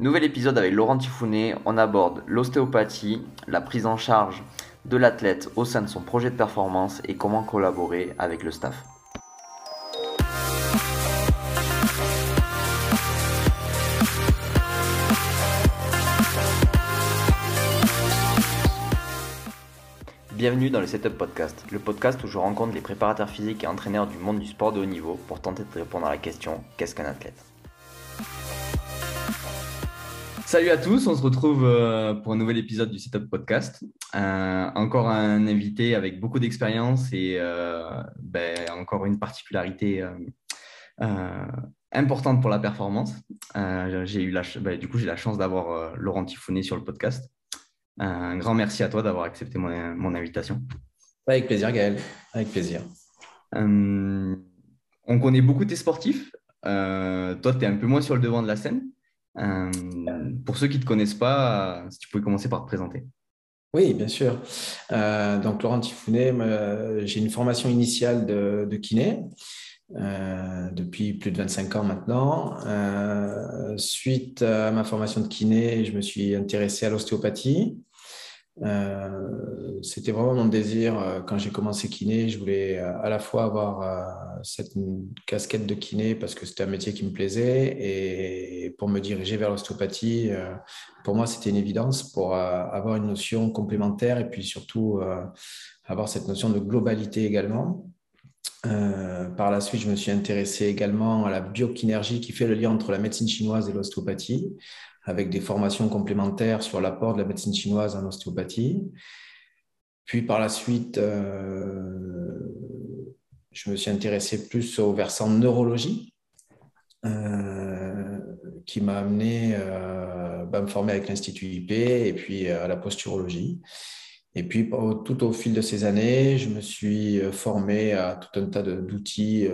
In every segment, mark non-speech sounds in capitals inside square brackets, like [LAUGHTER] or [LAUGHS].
Nouvel épisode avec Laurent Tifounet, on aborde l'ostéopathie, la prise en charge de l'athlète au sein de son projet de performance et comment collaborer avec le staff. Bienvenue dans le Setup Podcast, le podcast où je rencontre les préparateurs physiques et entraîneurs du monde du sport de haut niveau pour tenter de répondre à la question qu'est-ce qu'un athlète? Salut à tous, on se retrouve euh, pour un nouvel épisode du Setup Podcast. Euh, encore un invité avec beaucoup d'expérience et euh, ben, encore une particularité importante pour la performance. j'ai eu la, ben, du coup, j'ai la chance d'avoir Laurent Tifounet sur le podcast. Un grand merci à toi d'avoir accepté mon, mon, invitation. Avec plaisir, Gaël. Avec plaisir. on connaît beaucoup tes sportifs. toi, tu es un peu moins sur le devant de la scène. Euh, pour ceux qui ne te connaissent pas, si tu pouvais commencer par te présenter. Oui, bien sûr. Euh, donc, Laurent Tifounet, j'ai une formation initiale de, kiné euh, depuis plus de 25 ans maintenant. suite à ma formation de kiné, je me suis intéressé à l'ostéopathie. Euh, c'était vraiment mon désir euh, quand j'ai commencé kiné. Je voulais euh, à la fois avoir cette casquette de kiné parce que c'était un métier qui me plaisait et pour me diriger vers l'ostéopathie, pour moi, c'était une évidence pour avoir une notion complémentaire et puis surtout avoir cette notion de globalité également. par la suite, je me suis intéressé également à la biokinergie qui fait le lien entre la médecine chinoise et l'ostéopathie avec des formations complémentaires sur l'apport de la médecine chinoise en ostéopathie. Puis par la suite, euh, je me suis intéressé plus au versant neurologie, euh, qui m'a amené euh, à me former avec l'Institut IP et puis à la posturologie. Et puis, tout au fil de ces années, je me suis formé à tout un tas d'outils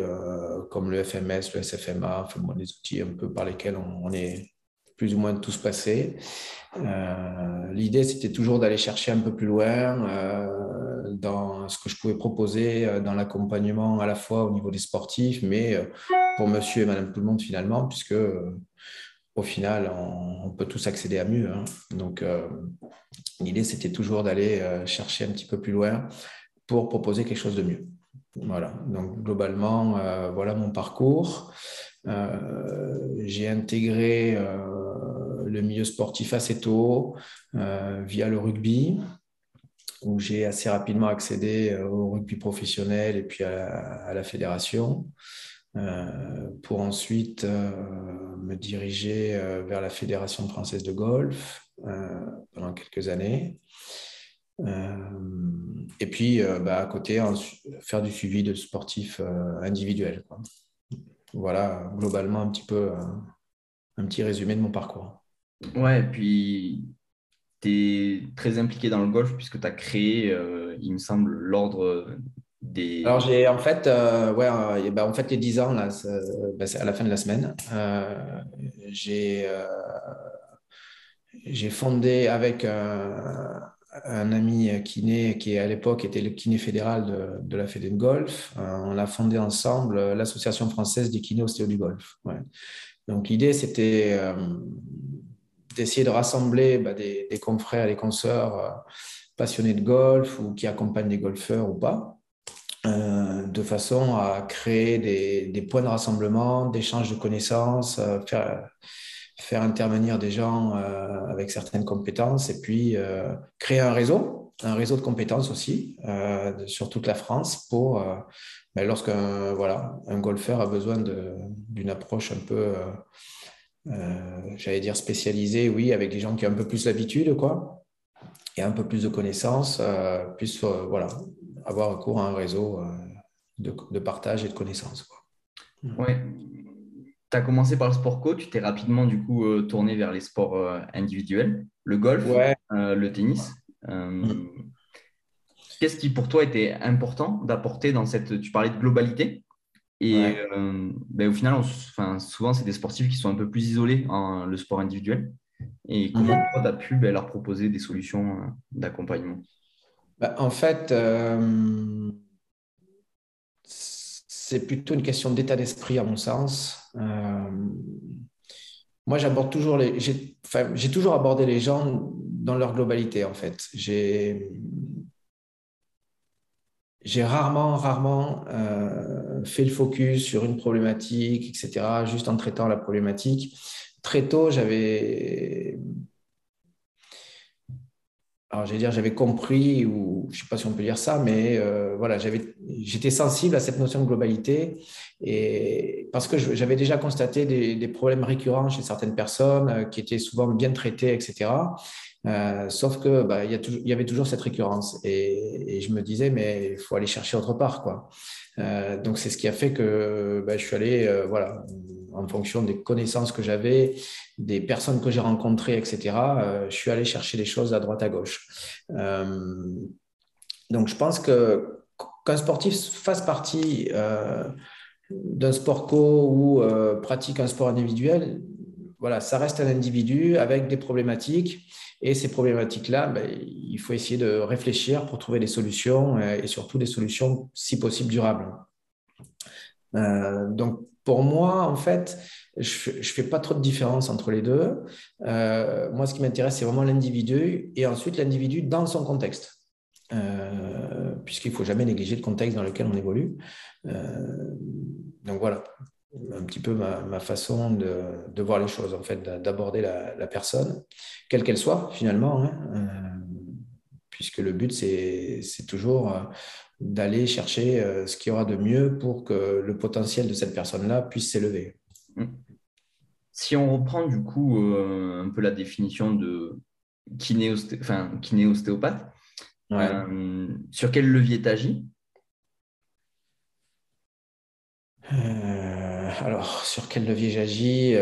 comme le FMS, le SFMA, enfin, des outils un peu par lesquels on est plus ou moins tous passés. Euh, L'idée, c'était toujours d'aller chercher un peu plus loin euh, dans ce que je pouvais proposer euh, dans l'accompagnement à la fois au niveau des sportifs, mais euh, pour monsieur et madame tout le monde finalement, puisque au final, on, peut tous accéder à mieux. Hein. Donc, l'idée, c'était toujours d'aller chercher un petit peu plus loin pour proposer quelque chose de mieux. Voilà, donc globalement, voilà mon parcours. J'ai intégré le milieu sportif assez tôt euh, via le rugby, où j'ai assez rapidement accédé au rugby professionnel et puis à, la fédération. pour ensuite me diriger vers la Fédération française de golf pendant quelques années. et puis, bah, à côté, faire du suivi de sportifs individuels. Voilà, globalement, un petit peu euh, un petit résumé de mon parcours. Ouais, et puis tu es très impliqué dans le golf puisque tu as créé, euh, il me semble, l'ordre des. Alors, j'ai en fait, euh, ouais, ben, en fait, les 10 ans, là, ben, à la fin de la semaine. j'ai j'ai fondé avec un ami kiné qui à l'époque était le kiné fédéral de, la Fédé de golf. Euh, on a fondé ensemble l'association française des kinés ostéo du golf. Donc l'idée c'était euh, d'essayer de rassembler bah, des, confrères et des consoeurs euh, passionnés de golf ou qui accompagnent des golfeurs ou pas, de façon à créer des, points de rassemblement, d'échange de connaissances, faire faire intervenir des gens euh, avec certaines compétences et puis euh, créer un réseau, un réseau de compétences aussi euh, sur toute la France pour, ben, lorsqu'un voilà, un golfeur a besoin d'une approche un peu, j'allais dire spécialisée, oui, avec des gens qui ont un peu plus l'habitude, quoi, et un peu plus de connaissances, puissent voilà, avoir recours à un réseau de, de, partage et de connaissances. Quoi. Ouais, tu as commencé par le sport co, tu t'es rapidement du coup euh, tourné vers les sports euh, individuels, le golf, euh, le tennis. Mm. Qu'est-ce qui pour toi était important d'apporter dans cette. Tu parlais de globalité? Et ben, au final, enfin, souvent, c'est des sportifs qui sont un peu plus isolés en le sport individuel. Et comment mm. toi, tu as pu ben, leur proposer des solutions d'accompagnement? Bah, En fait, c'est plutôt une question d'état d'esprit, à mon sens. Euh, moi, j'aborde toujours les. J'ai toujours abordé les gens dans leur globalité, en fait. J'ai. J'ai rarement, rarement euh, fait le focus sur une problématique, etc., juste en traitant la problématique. Très tôt, j'avais alors j'allais dire j'avais compris ou je sais pas si on peut dire ça mais euh, voilà j'étais sensible à cette notion de globalité et parce que j'avais déjà constaté des, problèmes récurrents chez certaines personnes euh, qui étaient souvent bien traitées etc euh, sauf que bah, il, y avait toujours cette récurrence et, je me disais mais il faut aller chercher autre part quoi donc c'est ce qui a fait que bah, je suis allé voilà en fonction des connaissances que j'avais, des personnes que j'ai rencontrées, etc., euh, je suis allé chercher des choses à droite à gauche. Euh, donc, je pense que qu'un sportif fasse partie euh, d'un sport co ou pratique un sport individuel, voilà, ça reste un individu avec des problématiques. Et ces problématiques-là, ben, il faut essayer de réfléchir pour trouver des solutions et surtout des solutions, si possible, durables. donc, pour moi, en fait, je ne fais pas trop de différence entre les deux. Euh, moi, ce qui m'intéresse, c'est vraiment l'individu et ensuite l'individu dans son contexte. Euh, puisqu'il ne faut jamais négliger le contexte dans lequel on évolue. Euh, donc voilà, un petit peu ma, façon de, voir les choses, en fait, d'aborder la, personne, quelle qu'elle soit finalement, hein. puisque le but, c'est toujours d'aller chercher euh, ce qu'il y aura de mieux pour que le potentiel de cette personne-là puisse s'élever. Mm. Si on reprend du coup euh, un peu la définition de kiné-ostéopathe, euh, sur quel levier t'agis? Alors, sur quel levier j'agis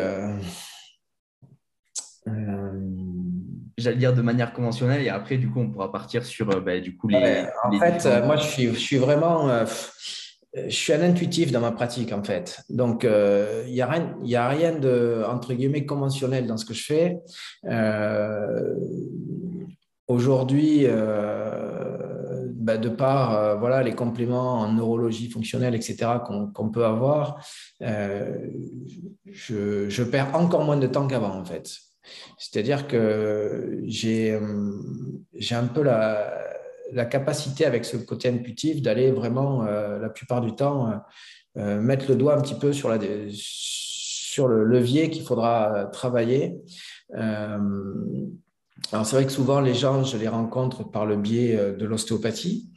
j'allais dire de manière conventionnelle et après du coup on pourra partir sur euh, bah, du coup les. en fait, euh, moi je suis, je suis vraiment, euh, je suis un intuitif dans ma pratique en fait. Donc il n'y a rien, il a rien de entre guillemets conventionnel dans ce que je fais. Aujourd'hui, bah, de par voilà les compléments en neurologie fonctionnelle, etc. qu'on peut avoir, je, je perds encore moins de temps qu'avant en fait. C'est-à-dire que j'ai un peu la, la, capacité avec ce côté intuitif d'aller vraiment, euh, la plupart du temps, euh, euh, mettre le doigt un petit peu sur, la, sur le levier qu'il faudra travailler. Alors c'est vrai que souvent les gens, je les rencontre par le biais de l'ostéopathie.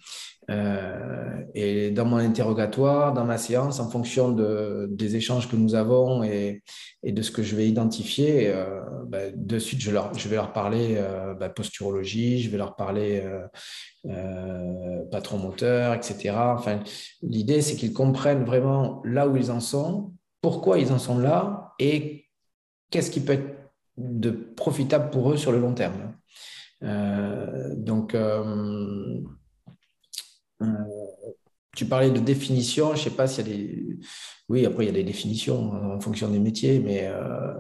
Euh, et dans mon interrogatoire, dans ma séance, en fonction de, des échanges que nous avons et, de ce que je vais identifier, euh, bah, de suite, je, vais leur parler euh, bah, posturologie, je vais leur parler patron moteur, etc. Enfin, l'idée, c'est qu'ils comprennent vraiment là où ils en sont, pourquoi ils en sont là et qu'est-ce qui peut être de profitable pour eux sur le long terme. donc, euh, tu parlais de définition, je ne sais pas s'il y a des... Oui, après, il y a des définitions en fonction des métiers, mais euh,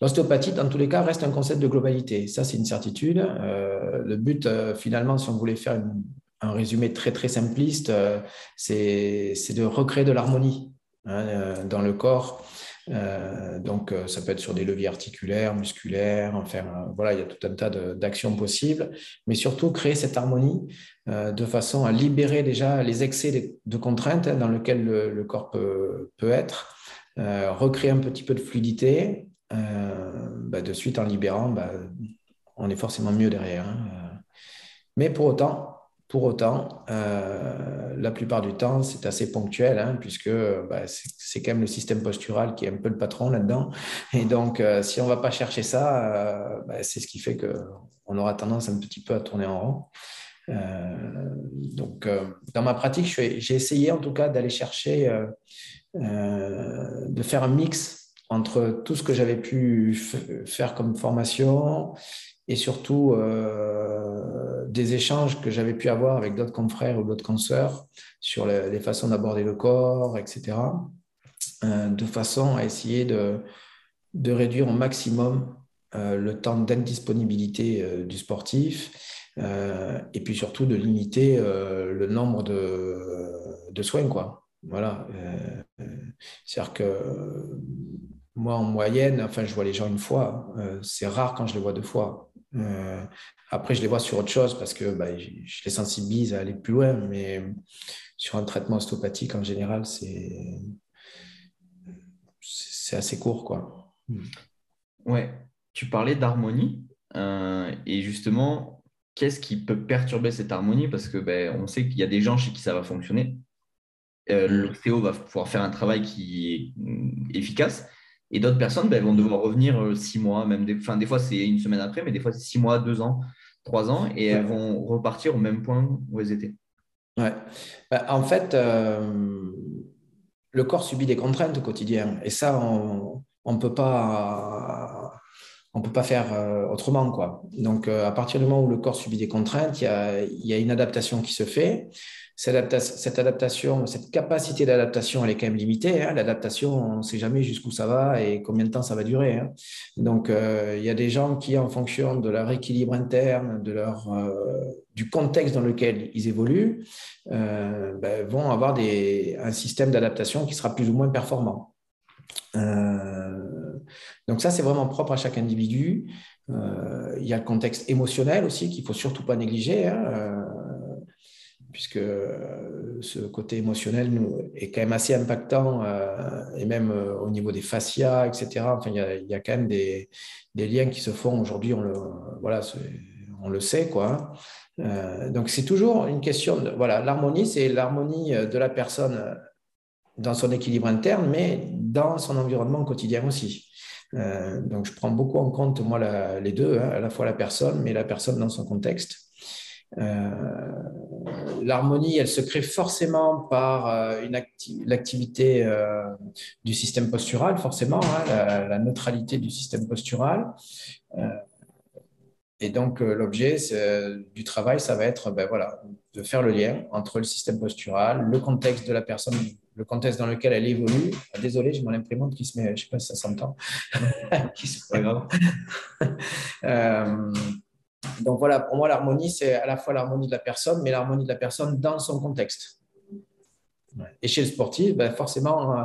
l'ostéopathie, dans tous les cas, reste un concept de globalité. Ça, c'est une certitude. Euh, le but, finalement, si on voulait faire un résumé très, très simpliste, c'est de recréer de l'harmonie hein, dans le corps euh, donc, euh, ça peut être sur des leviers articulaires, musculaires, enfin, euh, voilà, il y a tout un tas d'actions possibles, mais surtout créer cette harmonie de façon à libérer déjà les excès de, contraintes hein, dans lesquels le, corps peut, peut être, recréer un petit peu de fluidité, bah, de suite en libérant, bah, on est forcément mieux derrière. Hein, mais pour autant, pour autant, euh, la plupart du temps, c'est assez ponctuel, hein, puisque bah, c'est quand même le système postural qui est un peu le patron là-dedans. Et donc, euh, si on ne va pas chercher ça, euh, bah, c'est ce qui fait qu'on aura tendance un petit peu à tourner en rond. donc, dans ma pratique, j'ai essayé en tout cas d'aller chercher, de faire un mix entre tout ce que j'avais pu faire comme formation et surtout euh, des échanges que j'avais pu avoir avec d'autres confrères ou d'autres consoeurs sur les, façons d'aborder le corps, etc., euh, de façon à essayer de, de réduire au maximum euh, le temps d'indisponibilité du sportif et puis surtout de limiter le nombre de, de soins. Quoi. Voilà. C'est-à-dire que moi, en moyenne, enfin, je vois les gens une fois. c'est rare quand je les vois deux fois. Après, je les vois sur autre chose parce que bah, je, les sensibilise à aller plus loin. Mais sur un traitement ostéopathique, en général, c'est c'est assez court, quoi. Ouais. Tu parlais d'harmonie. et justement, qu'est-ce qui peut perturber cette harmonie? Parce que ben, on sait qu'il y a des gens chez qui ça va fonctionner. Euh, mm. L'ostéo va pouvoir faire un travail qui est mm, efficace. Et d'autres personnes ben, vont devoir revenir euh, six mois, même des, enfin, des fois c'est une semaine après, mais des fois c'est six mois, deux ans, trois ans, et elles vont repartir au même point où elles étaient. Ouais. Ben, en fait, euh, le corps subit des contraintes au quotidien. Et ça, on ne peut pas on peut pas faire euh, autrement. Quoi. Donc, à partir du moment où le corps subit des contraintes, il y a, il y a une adaptation qui se fait. Cette, adaptation, cette capacité d'adaptation, elle est quand même limitée. Hein. L'adaptation, on ne sait jamais jusqu'où ça va et combien de temps ça va durer. Hein. Donc, euh, il y a des gens qui, en fonction de leur équilibre interne, de leur, du contexte dans lequel ils évoluent, ben, vont avoir un système d'adaptation qui sera plus ou moins performant. Euh, donc ça, c'est vraiment propre à chaque individu. Euh, il y a le contexte émotionnel aussi qu'il faut surtout pas négliger, hein, euh, puisque ce côté émotionnel est quand même assez impactant, et même au niveau des fascias, etc. Enfin, il y a, quand même des, liens qui se font aujourd'hui, on le, voilà, on le sait. Quoi. donc c'est toujours une question de, voilà, l'harmonie, c'est l'harmonie de la personne dans son équilibre interne, mais dans son environnement quotidien aussi. Euh, donc, je prends beaucoup en compte, moi, les deux, hein, à la fois la personne, mais la personne dans son contexte. Euh, l'harmonie, elle se crée forcément par euh, l'activité du système postural, forcément, hein, la, la, neutralité du système postural. et donc, l'objet du travail, ça va être ben, voilà, de faire le lien entre le système postural, le contexte de la personne le contexte dans lequel elle évolue. Ah, désolé, j'ai mon imprimante qui se met, je ne sais pas si ça s'entend. qui se [LAUGHS] pas grave. Euh, donc voilà, pour moi, l'harmonie, c'est à la fois l'harmonie de la personne, mais l'harmonie de la personne dans son contexte. Et chez le sportif, ben forcément, euh,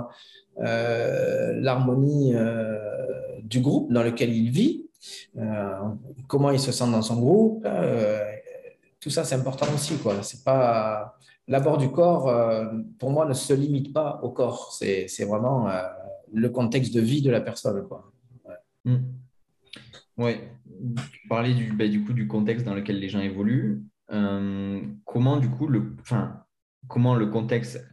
euh, l'harmonie du groupe dans lequel il vit, comment il se sent dans son groupe, tout ça, c'est important aussi. Ce n'est pas l'abord du corps, euh, pour moi, ne se limite pas au corps. C'est vraiment euh, le contexte de vie de la personne. Quoi. Ouais. Hmm. Tu parlais du, bah, du, coup, du contexte dans lequel les gens évoluent. Euh, comment, du coup, le, enfin, comment le contexte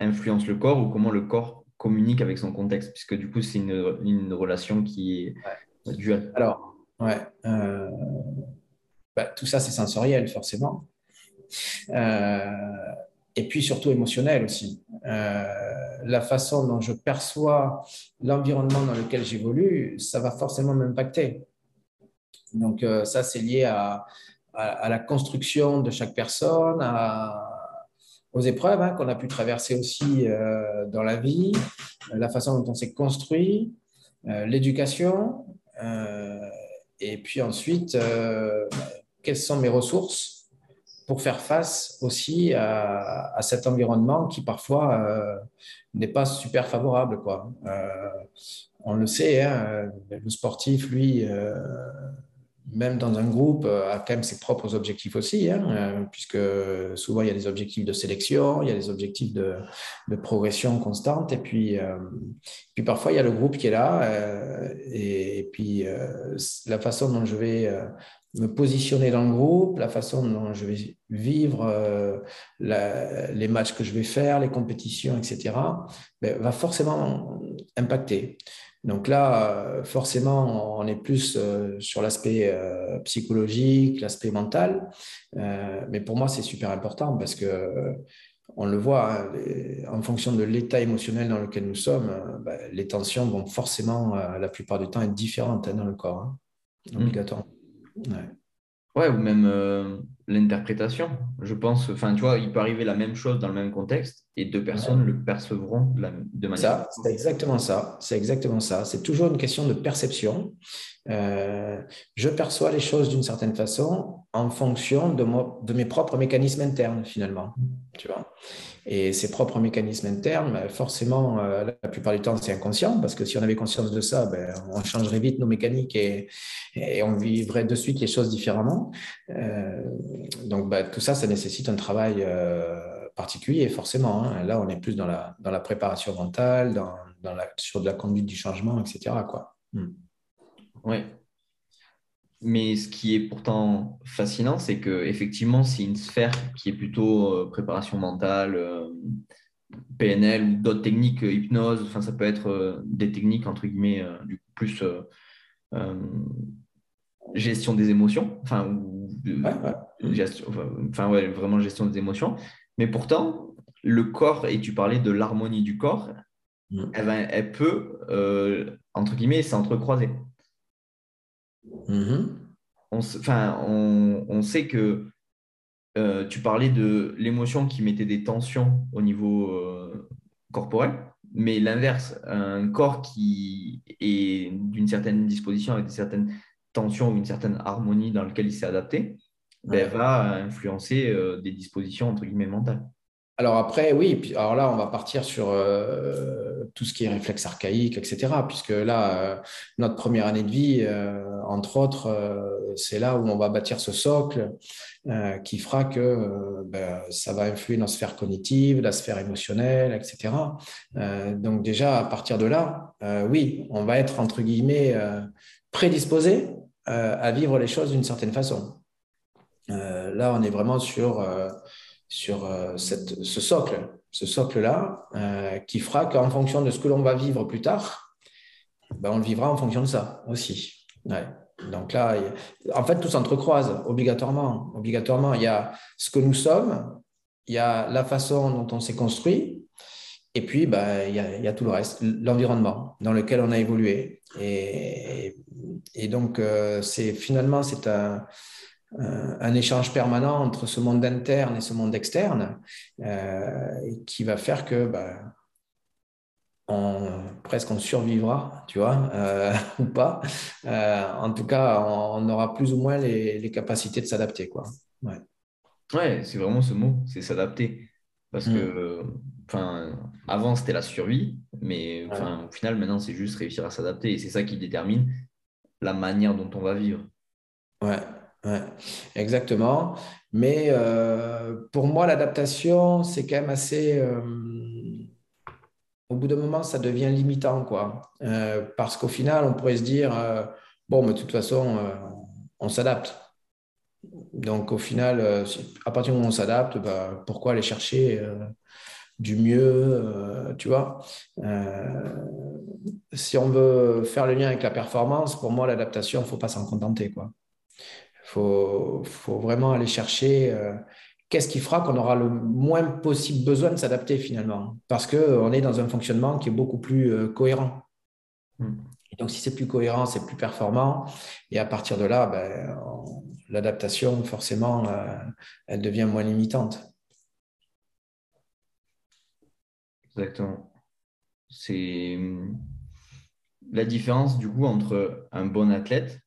influence le corps ou comment le corps communique avec son contexte? Puisque du coup, c'est une, une, relation qui est ouais. duale. Alors, ouais. Bah, tout ça, c'est sensoriel, forcément. Euh, et puis surtout émotionnel aussi. Euh, la façon dont je perçois l'environnement dans lequel j'évolue, ça va forcément m'impacter. Donc euh, ça, c'est lié à, la construction de chaque personne, aux épreuves hein, qu'on a pu traverser aussi dans la vie, la façon dont on s'est construit, l'éducation, et puis ensuite, quelles sont mes ressources pour faire face aussi à, cet environnement qui parfois euh, n'est pas super favorable. Quoi. Euh, on le sait, hein, le sportif, lui, euh, même dans un groupe, a quand même ses propres objectifs aussi, hein, puisque souvent il y a des objectifs de sélection, il y a des objectifs de, progression constante, et puis, puis parfois il y a le groupe qui est là, et, puis la façon dont je vais me positionner dans le groupe, la façon dont je vais vivre euh, les matchs que je vais faire, les compétitions, etc., ben, va forcément impacter. Donc là, euh, forcément, on est plus euh, sur l'aspect psychologique, l'aspect mental. mais pour moi, c'est super important parce que on le voit, hein, en fonction de l'état émotionnel dans lequel nous sommes, ben, les tensions vont forcément, la plupart du temps, être différentes hein, dans le corps, hein, mmh. obligatoirement. Ouais. ou même euh, l'interprétation. Je pense, enfin, tu vois, il peut arriver la même chose dans le même contexte et deux personnes le percevront de, la, de manière. c'est exactement ça. C'est exactement ça. C'est toujours une question de perception. Euh, je perçois les choses d'une certaine façon en fonction de, de mes propres mécanismes internes, finalement. Et ses propres mécanismes internes, ben, forcément, euh, la plupart du temps, c'est inconscient, parce que si on avait conscience de ça, ben, on changerait vite nos mécaniques et, on vivrait de suite les choses différemment. Euh, donc, ben, tout ça, ça nécessite un travail particulier, forcément. Hein. Là, on est plus dans la, dans la préparation mentale, dans, dans la, sur de la conduite du changement, etc. Quoi. Hmm. Oui. Mais ce qui est pourtant fascinant, c'est que effectivement, c'est une sphère qui est plutôt euh, préparation mentale, euh, PNL ou d'autres techniques, euh, hypnose. Enfin, ça peut être des techniques entre guillemets du coup plus gestion des émotions, enfin, ou, Gestion, enfin ouais, vraiment gestion des émotions. Mais pourtant, le corps, et tu parlais de l'harmonie du corps, mm. elle, peut, entre guillemets, s'entrecroiser. Mm-hmm. On, enfin, on, sait que euh, tu parlais de l'émotion qui mettait des tensions au niveau euh, corporel, mais l'inverse, un corps qui est d'une certaine disposition avec certaines tensions ou une certaine harmonie dans laquelle il s'est adapté, ben, va influencer euh, des dispositions entre guillemets mentales. Alors après, oui, alors là, on va partir sur euh, tout ce qui est réflexe archaïque, etc. Puisque là, euh, notre première année de vie, euh, entre autres, c'est là où on va bâtir ce socle qui fera que ben, ça va influer notre sphère cognitive, la sphère émotionnelle, etc. donc déjà, à partir de là, oui, on va être, entre guillemets, prédisposé à vivre les choses d'une certaine façon. là, on est vraiment sur sur euh, ce socle, ce socle-là, euh, qui fera qu'en fonction de ce que l'on va vivre plus tard, ben, on le vivra en fonction de ça aussi. Donc là, en fait, tout s'entrecroise obligatoirement. Obligatoirement, il y a ce que nous sommes, il y a la façon dont on s'est construit, et puis ben, il, y a, tout le reste, l'environnement dans lequel on a évolué. Et, donc, euh, c'est finalement, c'est un, un échange permanent entre ce monde interne et ce monde externe euh, qui va faire que bah, on, presque on survivra, tu vois, euh, [LAUGHS] ou pas. en tout cas, on, aura plus ou moins les, capacités de s'adapter, quoi. Ouais, ouais c'est vraiment ce mot, c'est s'adapter. Parce que, mm. enfin, avant c'était la survie, mais au final, maintenant c'est juste réussir à s'adapter et c'est ça qui détermine la manière dont on va vivre. Ouais, Exactement. Mais euh, pour moi, l'adaptation, c'est quand même assez. Euh, au bout d'un moment, ça devient limitant, quoi. Euh, parce qu'au final, on pourrait se dire bon, mais de toute façon, on s'adapte. Donc, au final, à partir du moment où on s'adapte, bah, pourquoi aller chercher du mieux, tu vois? Si on veut faire le lien avec la performance, pour moi, l'adaptation, il ne faut pas s'en contenter, quoi faut, faut vraiment aller chercher euh, qu'est-ce qui fera qu'on aura le moins possible besoin de s'adapter finalement, parce qu'on est dans un fonctionnement qui est beaucoup plus euh, cohérent. Hmm. donc, si c'est plus cohérent, c'est plus performant. Et à partir de là, ben, l'adaptation, forcément, euh, elle devient moins limitante. Exactement. C'est hmm, la différence, du coup, entre un bon athlète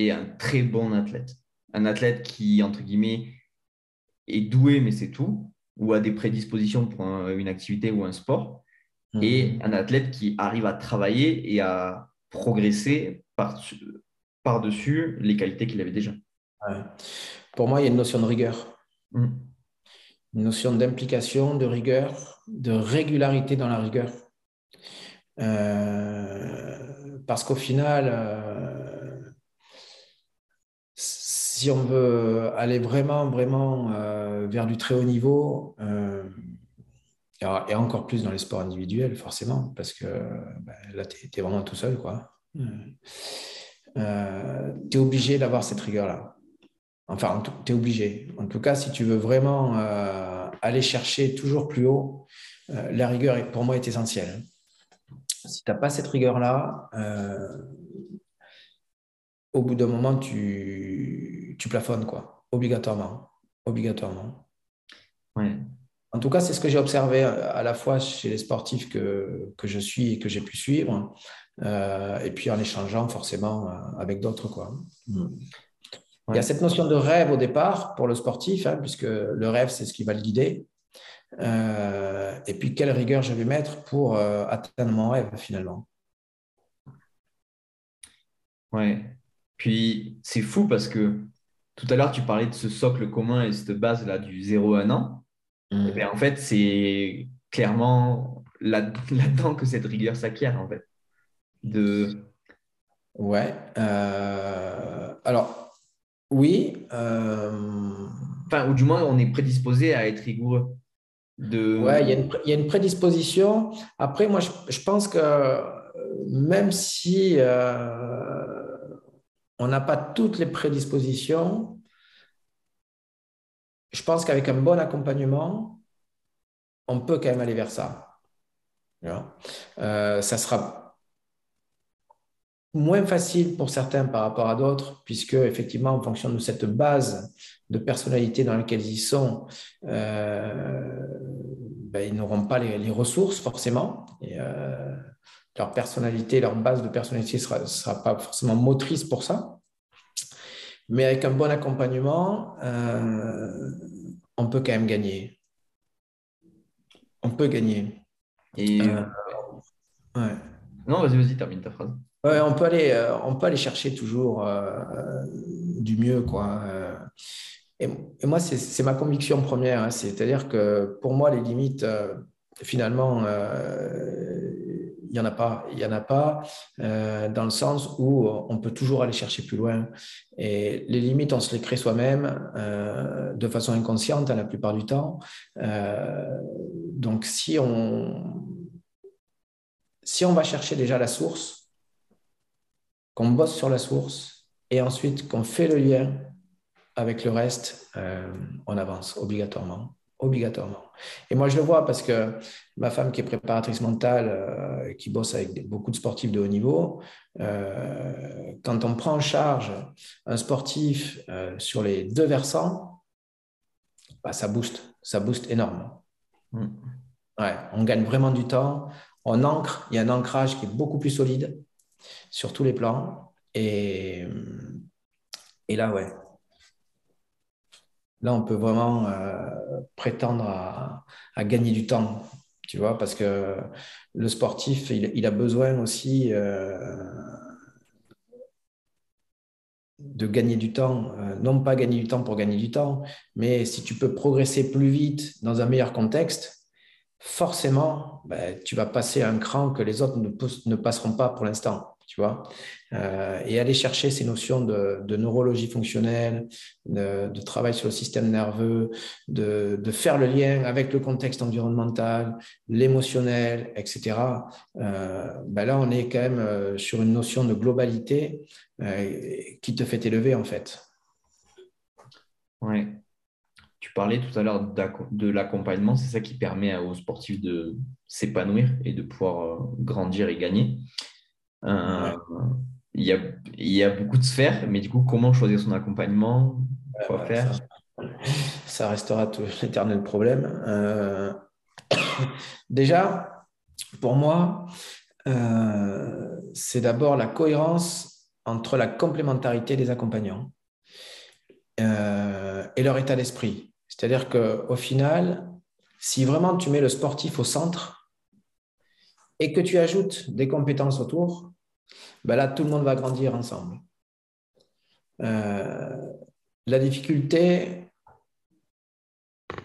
et un très bon athlète. Un athlète qui, entre guillemets, est doué, mais c'est tout, ou a des prédispositions pour une activité ou un sport, mhm. et un athlète qui arrive à travailler et à progresser par-dessus les qualités qu'il avait déjà. Pour moi, il y a une notion de rigueur. Mm. Une notion d'implication, de rigueur, de régularité dans la rigueur. Euh, parce qu'au final, euh, si on veut aller vraiment, vraiment euh, vers du très haut niveau, euh, et encore plus dans les sports individuels, forcément, parce que ben, là, tu es, vraiment tout seul. quoi. Euh, tu es obligé d'avoir cette rigueur-là. Enfin, tu es obligé. En tout cas, si tu veux vraiment aller chercher toujours plus haut, la rigueur, pour moi, est essentielle. Si tu n'as pas cette rigueur-là, au bout d'un moment, tu, tu plafonnes, quoi, obligatoirement. Obligatoirement. En tout cas, c'est ce que j'ai observé euh, à la fois chez les sportifs que, que je suis et que j'ai pu suivre, euh, et puis en échangeant forcément euh, avec d'autres. Quoi. Hmm. Il y a cette notion de rêve au départ pour le sportif, hein, puisque le rêve, c'est ce qui va le guider. et puis quelle rigueur je vais mettre pour atteindre mon rêve finalement. Ouais. Puis c'est fou parce que tout à l'heure, tu parlais de ce socle commun et cette base-là du 0 à 1 an. Mm. Eh en fait, c'est clairement là-dedans que cette rigueur s'acquiert, en fait. De... Ouais. Euh, alors, oui. Euh, enfin, ou du moins, on est prédisposé à être rigoureux. De... Ouais, il y, a une prédisposition. Après, moi, je, pense que euh, même si on n'a pas toutes les prédispositions. Je pense qu'avec un bon accompagnement, on peut quand même aller vers ça. Euh, ça sera moins facile pour certains par rapport à d'autres, puisque effectivement, en fonction de cette base de personnalité dans laquelle ils sont, euh, ben, ils n'auront pas les, ressources forcément. Euh, leur personnalité, leur base de personnalité ne sera, sera, pas forcément motrice pour ça. Mais avec un bon accompagnement, euh, on peut quand même gagner. On peut gagner. Et euh, ouais. Non, vas-y, vas-y, termine ta phrase. Ouais, on peut aller, euh, on peut aller chercher toujours du mieux, quoi. Et, moi, c'est ma conviction première. Hein. C'est-à-dire que pour moi, les limites, finalement, il n'y en a pas. Il y en a pas euh, dans le sens où on peut toujours aller chercher plus loin. Et les limites, on se les crée soi-même euh, de façon inconsciente la plupart du temps. Euh, donc, si on, si on va chercher déjà la source, qu'on bosse sur la source et ensuite qu'on fait le lien avec le reste, on avance obligatoirement obligatoirement. Et moi, je le vois parce que ma femme qui est préparatrice mentale, euh, qui bosse avec beaucoup de sportifs de haut niveau, euh, quand on prend en charge un sportif euh, sur les deux versants, bah, ça booste, ça booste énormément. Mm. Ouais, on gagne vraiment du temps, on ancre, il y a un ancrage qui est beaucoup plus solide sur tous les plans. Et, et là, ouais, là, on peut vraiment euh, prétendre à, gagner du temps, tu vois, parce que le sportif, il, a besoin aussi euh, de gagner du temps, euh, non pas gagner du temps pour gagner du temps, mais si tu peux progresser plus vite dans un meilleur contexte, forcément, ben, tu vas passer un cran que les autres ne passeront pas pour l'instant tu vois, euh, et aller chercher ces notions de, neurologie fonctionnelle, de, travail sur le système nerveux, de, faire le lien avec le contexte environnemental, l'émotionnel, etc. Euh, ben là, on est quand même euh, sur une notion de globalité qui te fait élever, en fait. Oui. Tu parlais tout à l'heure de l'accompagnement, c'est ça qui permet aux sportifs de s'épanouir et de pouvoir grandir et gagner. Euh, il, y a, il y a beaucoup de sphères, mais du coup, comment choisir son accompagnement? Quoi faire? ça, restera tout [LAUGHS] l'éternel problème. Euh, [COUGHS] déjà, pour moi, euh, c'est d'abord la cohérence entre la complémentarité des accompagnants et leur état d'esprit. C'est-à-dire qu'au final, si vraiment tu mets le sportif au centre et que tu ajoutes des compétences autour, ben là, tout le monde va grandir ensemble. Euh, la difficulté,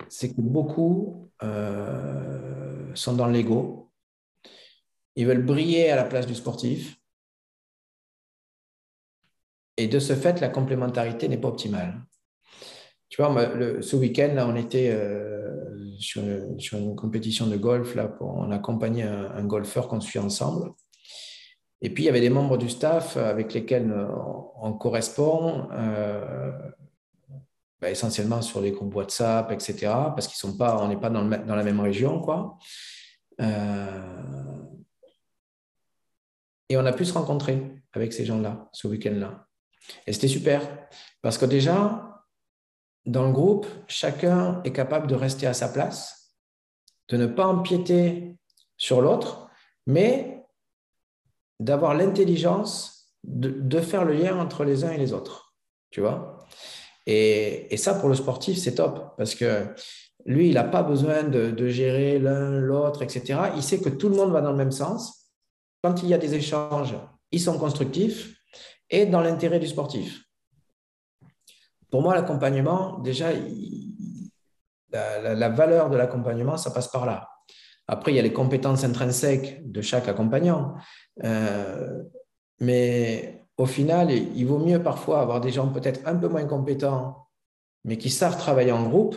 c'est que beaucoup euh, sont dans l'ego. Ils veulent briller à la place du sportif. Et de ce fait, la complémentarité n'est pas optimale. Tu vois, ce week-end, là, on était euh, sur, une, compétition de golf. Là, on accompagnait un, un golfeur qu'on suit ensemble. Et puis, il y avait des membres du staff avec lesquels euh, on correspond, euh, bah, essentiellement sur les groupes WhatsApp, etc., parce qu'ils n'est pas dans, dans, la même région. Quoi. Euh, et on a pu se rencontrer avec ces gens-là, ce week-end-là. Et c'était super, parce que déjà, dans le groupe, chacun est capable de rester à sa place, de ne pas empiéter sur l'autre, mais d'avoir l'intelligence de, faire le lien entre les uns et les autres. Tu vois et, ça, pour le sportif, c'est top parce que lui, il n'a pas besoin de, gérer l'un, l'autre, etc. Il sait que tout le monde va dans le même sens. Quand il y a des échanges, ils sont constructifs et dans l'intérêt du sportif. Pour moi, l'accompagnement, déjà, la, valeur de l'accompagnement, ça passe par là. Après, il y a les compétences intrinsèques de chaque accompagnant. Euh, mais au final, il vaut mieux parfois avoir des gens peut-être un peu moins compétents, mais qui savent travailler en groupe,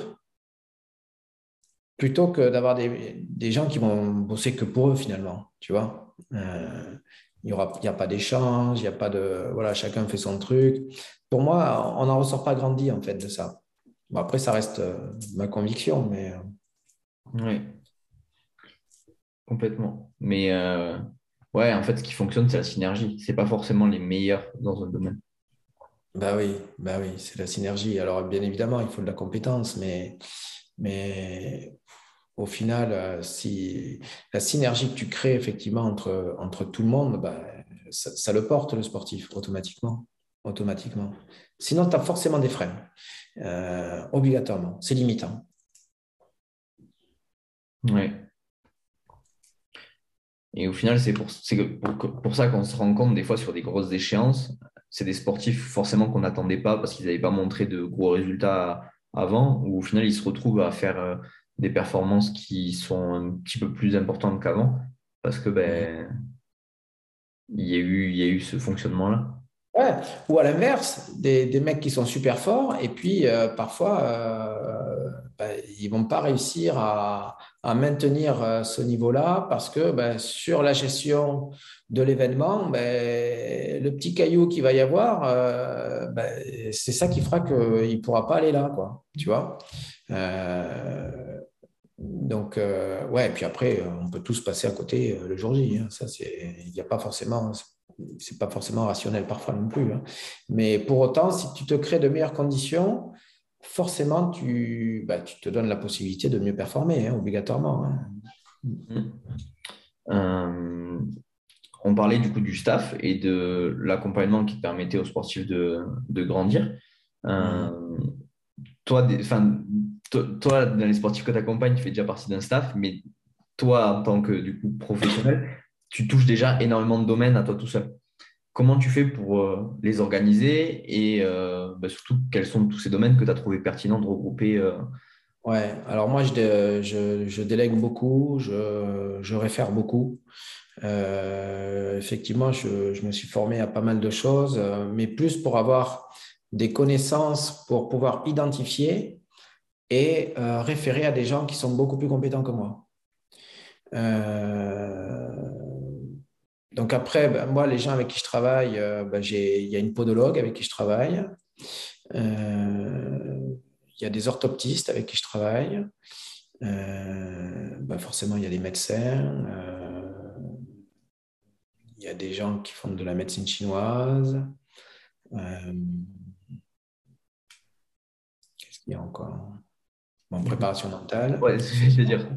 plutôt que d'avoir des, gens qui vont bosser que pour eux finalement, tu vois. Euh, il n'y a pas d'échange, il n'y a pas de... Voilà, chacun fait son truc. Pour moi, on n'en ressort pas grandi en fait de ça. après, ça reste euh, ma conviction, mais... Oui, complètement. Mais ouais, en fait, ce qui fonctionne, c'est la synergie. Ce n'est pas forcément les meilleurs dans un domaine. Bah oui, bah oui, c'est la synergie. Alors, bien évidemment, il faut de la compétence, mais, mais au final, euh, si la synergie que tu crées effectivement entre, entre tout le monde, bah, ça, le porte le sportif automatiquement. automatiquement. Sinon, tu as forcément des freins, euh, obligatoirement. C'est limitant. Oui. Et au final, c'est pour, ça qu'on se rend compte des fois sur des grosses échéances, c'est des sportifs forcément qu'on n'attendait pas parce qu'ils n'avaient pas montré de gros résultats avant, où au final, ils se retrouvent à faire euh, des performances qui sont un petit peu plus importantes qu'avant, parce que ben, il y a eu, ce fonctionnement-là. Ou à l'inverse, des, des, mecs qui sont super forts et puis euh, parfois euh, ben, ils vont pas réussir à, maintenir euh, ce niveau-là parce que ben, sur la gestion de l'événement, ben, le petit caillou qu'il va y avoir, euh, c'est ça qui fera qu'il ne pourra pas aller là, quoi, tu vois. Euh, donc, euh, ouais, puis après, on peut tous passer à côté le jour J. Hein. Ça, il n'y a pas forcément, c'est pas forcément rationnel parfois non plus. Hein. Mais pour autant, si tu te crées de meilleures conditions, forcément, tu, bah, tu te donnes la possibilité de mieux performer, hein, obligatoirement. Euh, on parlait du coup du staff et de l'accompagnement qui permettait aux sportifs de, grandir. Euh, toi, toi, dans les sportifs que tu accompagnes, tu fais déjà partie d'un staff, mais toi, en tant que du coup, professionnel, tu touches déjà énormément de domaines à toi tout seul. Comment tu fais pour euh, les organiser et euh, bah, surtout quels sont tous ces domaines que tu as trouvé pertinent de regrouper Ouais, alors moi je, je, délègue beaucoup, je, je réfère beaucoup. Euh, effectivement, je, me suis formé à pas mal de choses, euh, mais plus pour avoir des connaissances pour pouvoir identifier et euh, référer à des gens qui sont beaucoup plus compétents que moi. Donc après, ben, moi, les gens avec qui je travaille, ben, il y a une podologue avec qui je travaille. Il y a des orthoptistes avec qui je travaille. Ben, forcément, il y a des médecins il y a des gens qui font de la médecine chinoise. Euh, qu'est-ce qu'il y a encore? En préparation mentale. Ouais, c'est ce que je veux dire.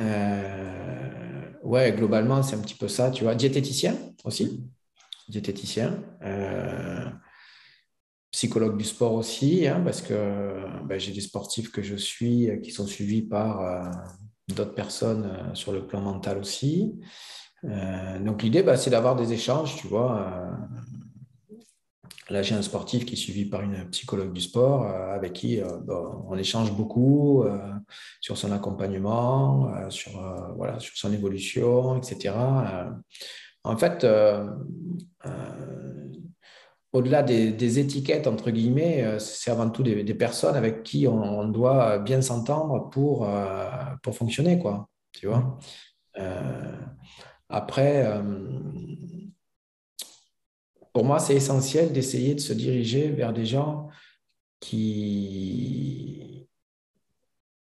Euh, ouais, globalement, c'est un petit peu ça, tu vois. Diététicien aussi. Diététicien. Euh, psychologue du sport aussi, hein, parce que ben, j'ai des sportifs que je suis qui sont suivis par d'autres personnes sur le plan mental aussi. Euh, donc l'idée, bah, c'est d'avoir des échanges, tu vois. Euh, là, j'ai un sportif qui est suivi par une psychologue du sport euh, avec qui bah, on échange beaucoup sur son accompagnement, sur, voilà, sur son évolution, etc. en fait, au-delà des, étiquettes, entre guillemets, c'est avant tout des, personnes avec qui on, doit bien s'entendre pour, pour fonctionner, quoi. Tu vois après, euh, pour moi, c'est essentiel d'essayer de se diriger vers des gens qui,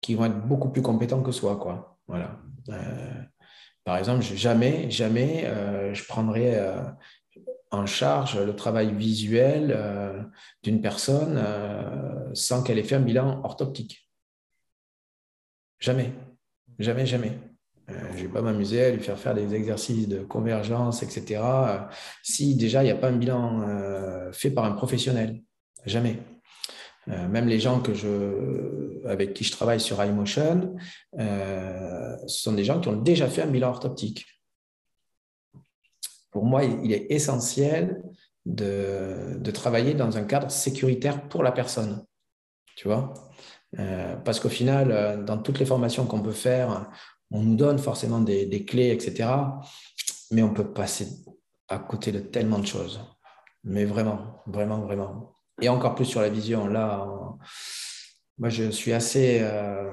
qui vont être beaucoup plus compétents que soi. Quoi. Voilà. Euh, par exemple, jamais, jamais euh, je prendrai en charge le travail visuel d'une personne sans qu'elle ait fait un bilan orthoptique. Jamais, jamais, jamais. Euh, je ne vais pas m'amuser à lui faire faire des exercices de convergence, etc. Euh, si déjà il n'y a pas un bilan euh, fait par un professionnel. Jamais. même les gens que je, avec qui je travaille sur iMotion, ce sont des gens qui ont déjà fait un bilan orthoptique. Pour moi, il est essentiel de, de travailler dans un cadre sécuritaire pour la personne. Tu vois? Parce qu'au final, dans toutes les formations qu'on peut faire, on nous donne forcément des, clés, etc. Mais on peut passer à côté de tellement de choses. Mais vraiment, vraiment, vraiment. Et encore plus sur la vision. Là, moi, je suis assez euh,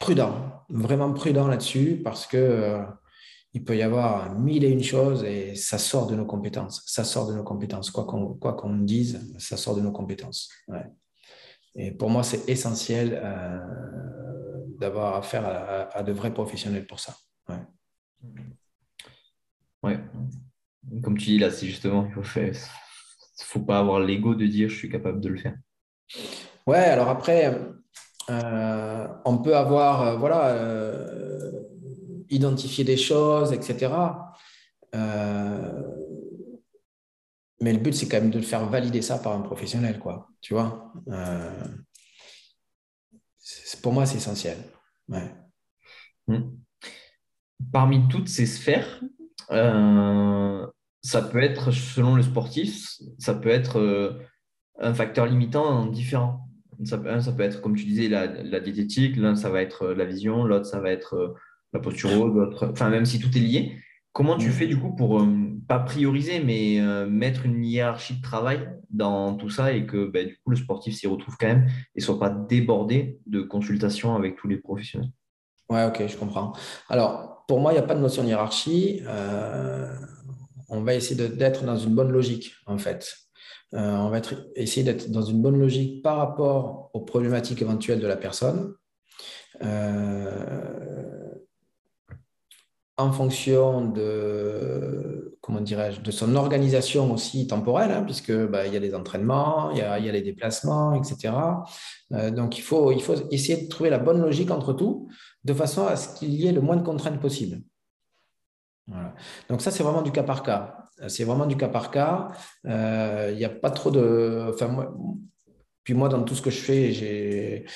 prudent, vraiment prudent là-dessus parce que euh, il peut y avoir mille et une choses et ça sort de nos compétences. Ça sort de nos compétences. Quoi qu'on quoi dise, ça sort de nos compétences. Et pour moi, c'est essentiel euh, d'avoir affaire à, de vrais professionnels pour ça. Ouais. ouais. Comme tu dis là, c'est justement, il faut faire. faut pas avoir l'ego de dire je suis capable de le faire. Ouais, alors après, euh, on peut avoir, euh, voilà, identifier des choses, etc. mais le but, c'est quand même de faire valider ça par un professionnel, quoi. Tu vois? Pour moi, c'est essentiel. Hmm. Parmi toutes ces sphères, euh, ça peut être, selon le sportif, ça peut être euh, un facteur limitant différent. Ça peut, ça peut être, comme tu disais, la, diététique, l'un, ça va être euh, la vision, l'autre, ça va être la posture, l'autre, enfin, même si tout est lié. Comment tu mm. fais du coup pour, pas prioriser, mais mettre une hiérarchie de travail dans tout ça et que bah, du coup le sportif s'y retrouve quand même et soit pas débordé de consultations avec tous les professionnels? Ouais, ok, je comprends. Alors, pour moi, il n'y a pas de notion de hiérarchie. Euh, on va essayer d'être dans une bonne logique, en fait. Euh, on va essayer d'être dans une bonne logique par rapport aux problématiques éventuelles de la personne. Euh, en fonction de comment dirais-je de son organisation aussi temporelle, hein, puisque bah, il y a les entraînements, il y a, les déplacements, etc. donc il faut, essayer de trouver la bonne logique entre tout de façon à ce qu'il y ait le moins de contraintes possible. Donc ça, c'est vraiment du cas par cas. C'est vraiment du cas par cas. Euh, il n'y a pas trop de... puis moi, dans tout ce que je fais, j'ai,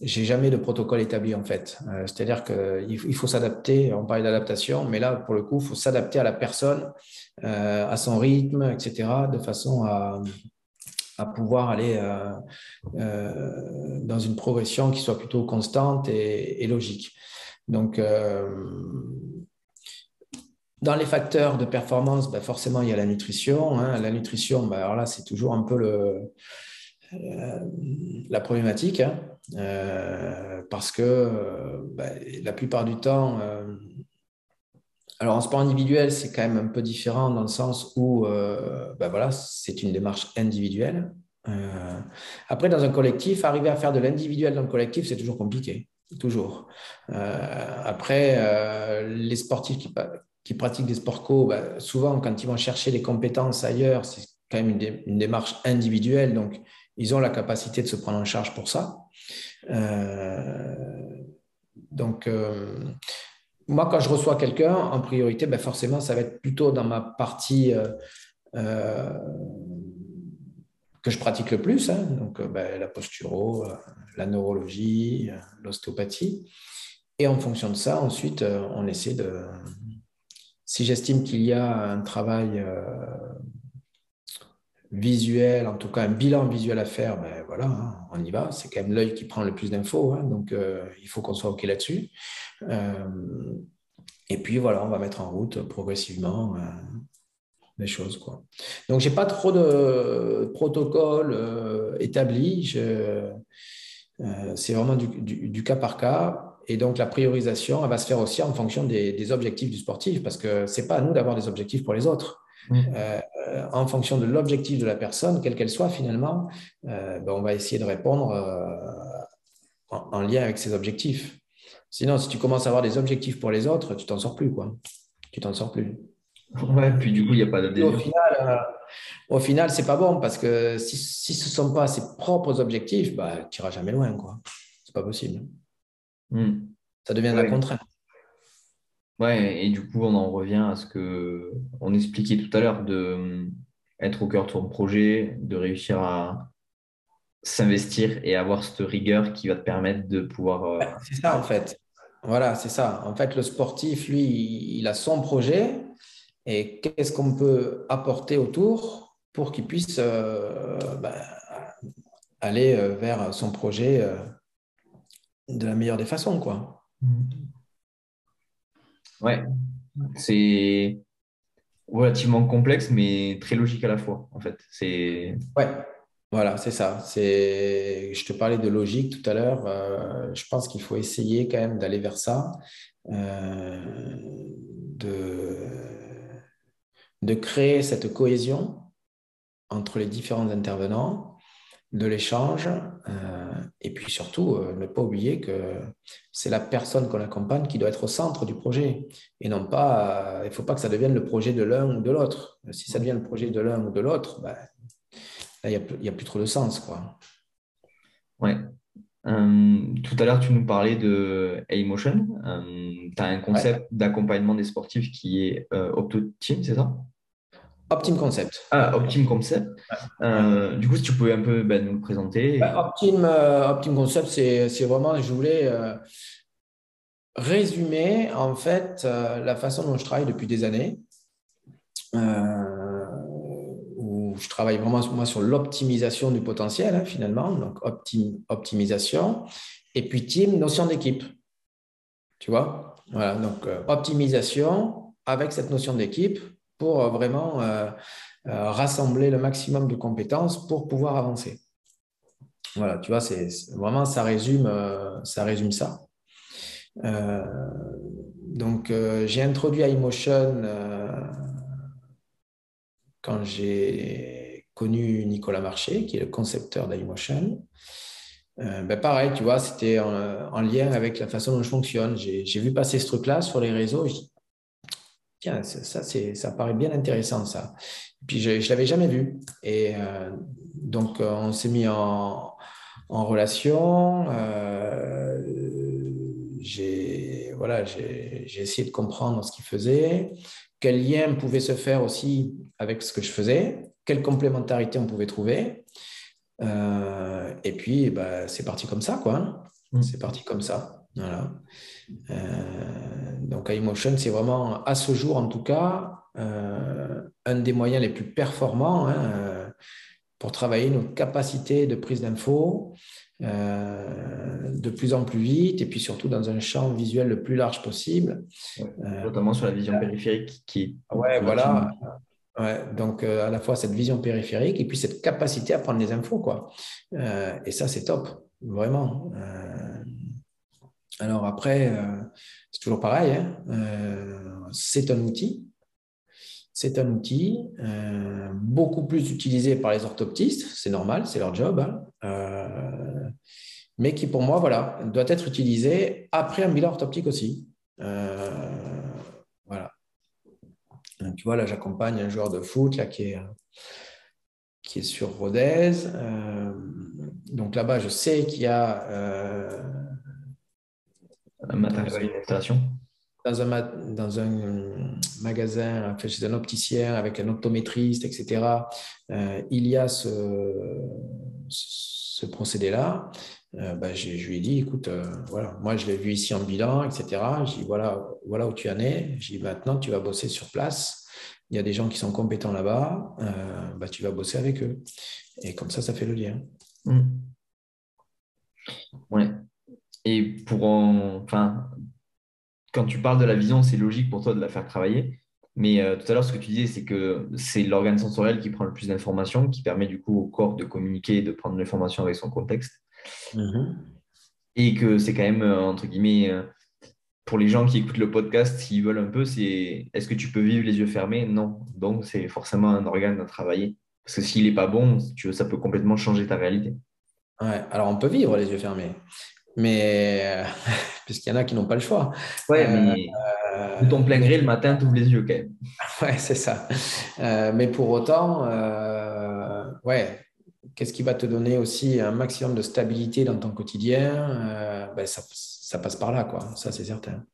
j'ai jamais de protocole établi en fait. Euh, c'est-à-dire qu'il faut s'adapter. On parlait d'adaptation, mais là, pour le coup, il faut s'adapter à la personne, euh, à son rythme, etc., de façon à, pouvoir aller euh, dans une progression qui soit plutôt constante et, logique. Donc, dans les facteurs de performance, ben forcément, il y a la nutrition. Hein. La nutrition, ben alors là, c'est toujours un peu le, la problématique, hein. parce que ben, la plupart du temps, alors en sport individuel, c'est quand même un peu différent dans le sens où euh, ben voilà, c'est une démarche individuelle. Euh, après, dans un collectif, arriver à faire de l'individuel dans le collectif, c'est toujours compliqué. Toujours. Euh, après, les sportifs qui, pratiquent des sports co, ben, souvent, quand ils vont chercher des compétences ailleurs, c'est quand même une, démarche individuelle. Donc, ils ont la capacité de se prendre en charge pour ça. donc, moi, quand je reçois quelqu'un, en priorité, ben forcément, ça va être plutôt dans ma partie euh, euh, que je pratique le plus, hein. donc euh, ben, la posturo, la neurologie, l'ostéopathie. Et en fonction de ça, ensuite, on essaie de... Si j'estime qu'il y a un travail visuel, en tout cas un bilan visuel à faire, ben voilà, hein, on y va. C'est quand même l'œil qui prend le plus d'infos, hein. donc il faut qu'on soit OK là-dessus. Euh, et puis voilà, on va mettre en route progressivement euh, les choses. Quoi. Donc, je n'ai pas trop de protocole euh, établi. c'est vraiment du, cas par cas. Et donc, la priorisation, elle va se faire aussi en fonction des, objectifs du sportif, parce que ce n'est pas à nous d'avoir des objectifs pour les autres. En fonction de l'objectif de la personne, quelle qu'elle soit finalement, ben, on va essayer de répondre en, lien avec ses objectifs. Sinon, si tu commences à avoir des objectifs pour les autres, tu t'en sors plus, quoi. Tu t'en sors plus. Ouais, puis du coup, il n'y a pas de Au final, euh, au final, c'est pas bon parce que si, ce ne sont pas ses propres objectifs, bah, tu n'iras jamais loin, quoi. C'est pas possible. Hmm. Ça devient de la contrainte. Ouais, et du coup, on en revient à ce que on expliquait tout à l'heure de être au cœur de ton projet, de réussir à s'investir et avoir cette rigueur qui va te permettre de pouvoir. C'est ça en fait. Voilà, c'est ça. En fait, le sportif, lui, il a son projet et qu'est-ce qu'on peut apporter autour pour qu'il puisse ben, aller vers son projet de la meilleure des façons, quoi. Ouais, c'est relativement complexe, mais très logique à la fois, en fait. C'est. Ouais, voilà, c'est ça. C'est, je te parlais de logique tout à l'heure. Euh, je pense qu'il faut essayer quand même d'aller vers ça, euh, de, de créer cette cohésion entre les différents intervenants de l'échange. Euh, et puis surtout, euh, ne pas oublier que c'est la personne qu'on accompagne qui doit être au centre du projet. Et non pas, euh, il ne faut pas que ça devienne le projet de l'un ou de l'autre. Si ça devient le projet de l'un ou de l'autre, ben, là, il n'y a, plus trop de sens. Quoi. Ouais. tout à l'heure, tu nous parlais de A-Motion. tu as un concept d'accompagnement des sportifs qui est Opto Team, c'est ça? Optim Concept. Ah, Optim Concept. Euh, du coup, si tu pouvais un peu ben, nous le présenter. Ben, Optim, euh, Optim Concept, c'est vraiment, je voulais euh, résumer en fait la façon dont je travaille depuis des années. où je travaille vraiment moi, sur l'optimisation du potentiel, hein, finalement. Donc, optim, optimisation. Et puis, team, notion d'équipe. Tu vois? Voilà, donc optimisation avec cette notion d'équipe pour euh, vraiment euh, euh, rassembler le maximum de compétences pour pouvoir avancer. Voilà, tu vois, c'est vraiment ça résume ça. Résume ça. donc, j'ai introduit iMotion quand j'ai connu Nicolas Marché, qui est le concepteur d'iMotion. ben pareil, tu vois, c'était en, lien avec la façon dont je fonctionne. J'ai vu passer ce truc-là sur les réseaux. Tiens, ça, ça paraît bien intéressant, ça. puis, je ne l'avais jamais vu. Et euh, donc, euh, on s'est mis en, relation. Euh, j'ai voilà, essayé de comprendre ce qu'il faisait, quel lien pouvait se faire aussi avec ce que je faisais, quelle complémentarité on pouvait trouver. et puis, bah, c'est parti comme ça, quoi. Hein. Mmh. C'est parti comme ça. Voilà. Euh, donc iMotion, c'est vraiment, à ce jour en tout cas, euh, un des moyens les plus performants hein, euh, pour travailler nos capacités de prise d'infos de plus en plus vite et puis surtout dans un champ visuel le plus large possible. notamment sur la vision périphérique qui Ouais, voilà. donc à la fois cette vision périphérique et puis cette capacité à prendre des infos. Quoi. et ça, c'est top, vraiment. Alors après, euh, c'est toujours pareil, hein. euh, c'est un outil. C'est un outil euh, beaucoup plus utilisé par les orthoptistes, c'est normal, c'est leur job, hein. mais qui pour moi, voilà, doit être utilisé après un bilan orthoptique aussi. voilà. Tu vois, là, j'accompagne un joueur de foot là, qui, est, qui est sur Rodez. donc là-bas, je sais qu'il y a dans un, dans un magasin, chez un opticien avec un optométriste, etc., euh, il y a ce, ce procédé-là. Euh, ben, je, lui ai dit, écoute, euh, voilà, moi je l'ai vu ici en bilan, etc. J'ai dit, voilà, voilà où tu en es. J'ai dit, maintenant tu vas bosser sur place. Il y a des gens qui sont compétents là-bas, ben, tu vas bosser avec eux. Et comme ça, ça fait le lien. Mmh. Ouais. Et pour en, enfin, quand tu parles de la vision, c'est logique pour toi de la faire travailler. Mais euh, tout à l'heure, ce que tu disais, c'est que c'est l'organe sensoriel qui prend le plus d'informations, qui permet du coup au corps de communiquer et de prendre l'information avec son contexte. Mm-hmm. Et que c'est quand même, euh, entre guillemets, euh, pour les gens qui écoutent le podcast, s'ils veulent un peu, c'est est-ce que tu peux vivre les yeux fermés? Non. Donc, c'est forcément un organe à travailler. Parce que s'il n'est pas bon, tu veux, ça peut complètement changer ta réalité. Ouais, alors on peut vivre les yeux fermés mais euh, [LAUGHS] puisqu'il y en a qui n'ont pas le choix. Ouais, euh, mais euh, ton plein gré le matin, tu ouvres les yeux quand même. [LAUGHS] Ouais, c'est ça. mais pour autant, ouais, qu'est-ce qui va te donner aussi un maximum de stabilité dans ton quotidien? Ben, ça, ça, passe par là, quoi. Ça, c'est certain.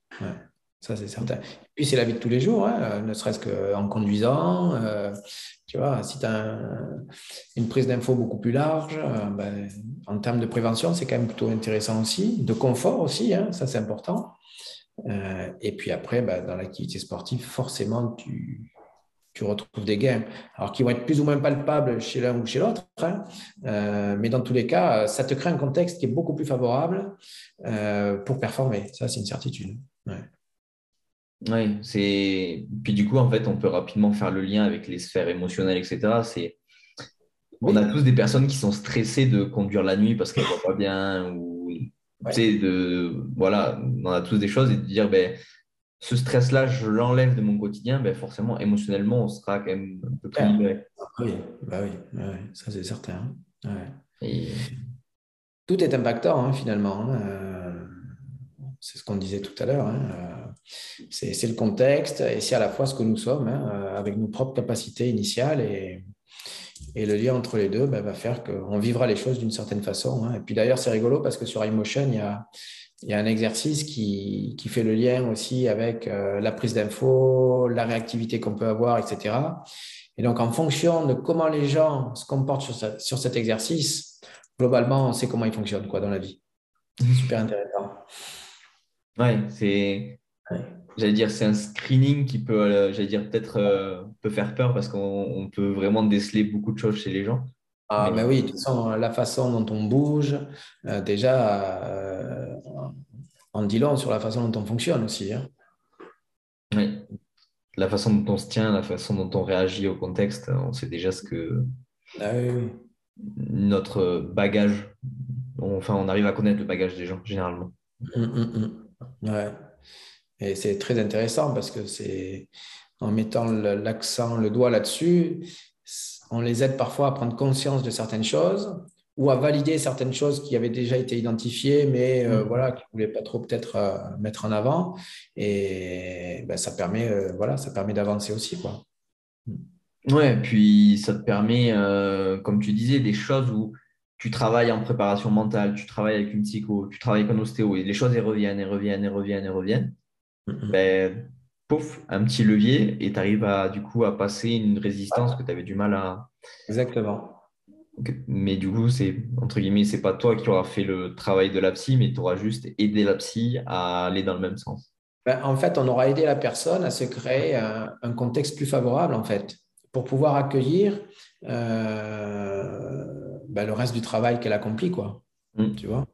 Ça, c'est certain. Et puis, c'est la vie de tous les jours, hein, ne serait-ce qu'en conduisant. Euh, tu vois, si tu as une prise d'info beaucoup plus large, euh, ben, en termes de prévention, c'est quand même plutôt intéressant aussi. De confort aussi, hein, ça, c'est important. Euh, et puis après, ben, dans l'activité sportive, forcément, tu, tu retrouves des gains, alors qui vont être plus ou moins palpables chez l'un ou chez l'autre, hein. mais dans tous les cas, ça te crée un contexte qui est beaucoup plus favorable pour performer. Ça, c'est une certitude. Oui, c'est. Puis du coup, en fait, on peut rapidement faire le lien avec les sphères émotionnelles, etc. C'est. On a tous des personnes qui sont stressées de conduire la nuit parce qu'elles ne voient pas bien ou de voilà, on a tous des choses et de dire ben ce stress-là, je l'enlève de mon quotidien, ben forcément émotionnellement, on sera quand même un peu plus libéré. Oui, bah oui, ça c'est certain. Tout est impactant hein, finalement. Hein. Euh, c'est ce qu'on disait tout à l'heure. Hein, euh, c'est le contexte et c'est à la fois ce que nous sommes, hein, euh, avec nos propres capacités initiales. Et, le lien entre les deux ben, va faire qu'on vivra les choses d'une certaine façon. Hein. Et puis d'ailleurs, c'est rigolo parce que sur iMotion, il y a, un exercice qui, fait le lien aussi avec euh, la prise d'infos, la réactivité qu'on peut avoir, etc. Et donc, en fonction de comment les gens se comportent sur, sur cet exercice, globalement, on sait comment ils fonctionnent quoi, dans la vie. Super intéressant. Ouais, c'est. J'allais dire, c'est un screening qui peut, euh, j'allais dire, peut-être euh, peut faire peur parce qu'on peut vraiment déceler beaucoup de choses chez les gens. Ah, mais, oui, de toute façon, la façon dont on bouge, euh, déjà, en dit long sur la façon dont on fonctionne aussi. Hein. Oui. La façon dont on se tient, la façon dont on réagit au contexte, on sait déjà ce que. Ah notre bagage. Enfin, on arrive à connaître le bagage des gens, généralement. Hum, hum. Ouais. Et c'est très intéressant parce que c'est en mettant l'accent, le doigt là-dessus, on les aide parfois à prendre conscience de certaines choses ou à valider certaines choses qui avaient déjà été identifiées, mais euh, mm. voilà, qui ne voulaient pas trop peut-être euh, mettre en avant. Et ben, ça permet, euh, voilà, ça permet d'avancer aussi. Quoi. Ouais, puis ça te permet, comme tu disais, des choses où tu travailles en préparation mentale, tu travailles avec une psycho, tu travailles avec un ostéo, et les choses elles reviennent, et reviennent, et reviennent, et reviennent, ben, pouf, un petit levier, et tu arrives à, du coup à passer une résistance que tu avais du mal à. Exactement. Mais du coup, c'est entre guillemets, c'est pas toi qui auras fait le travail de la psy, mais tu auras juste aidé la psy à aller dans le même sens. Ben, en fait, on aura aidé la personne à se créer un, contexte plus favorable, en fait, pour pouvoir accueillir euh, ben, le reste du travail qu'elle accomplit, quoi. Mm. Tu vois?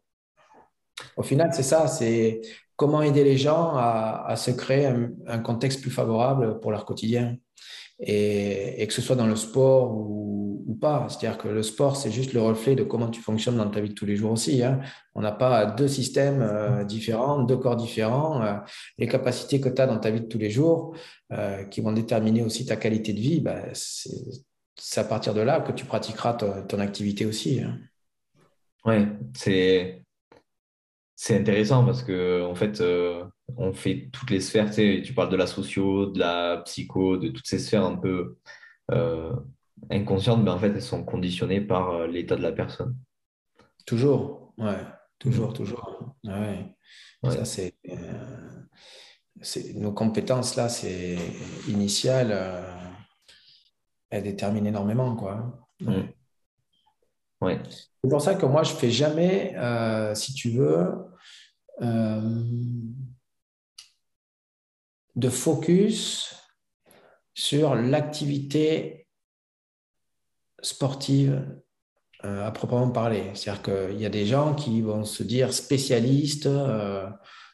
Au final, c'est ça, c'est comment aider les gens à, se créer un, contexte plus favorable pour leur quotidien. Et, que ce soit dans le sport ou, pas. C'est-à-dire que le sport, c'est juste le reflet de comment tu fonctionnes dans ta vie de tous les jours aussi. Hein. On n'a pas deux systèmes euh, différents, deux corps différents. Euh, les capacités que tu as dans ta vie de tous les jours, euh, qui vont déterminer aussi ta qualité de vie, ben, c'est à partir de là que tu pratiqueras ton, activité aussi. Hein. Ouais, c'est c'est intéressant parce que en fait, euh, on fait toutes les sphères. Tu, sais, tu parles de la socio, de la psycho, de toutes ces sphères un peu euh, inconscientes, mais en fait, elles sont conditionnées par euh, l'état de la personne. Toujours, ouais, toujours, toujours. Ouais. Ça, c'est, nos compétences là, c'est initial elle détermine énormément. Quoi. Mm. Ouais. C'est pour ça que moi, je ne fais jamais, euh, si tu veux, euh, de focus sur l'activité sportive euh, à proprement parler. C'est-à-dire qu'il y a des gens qui vont se dire spécialistes,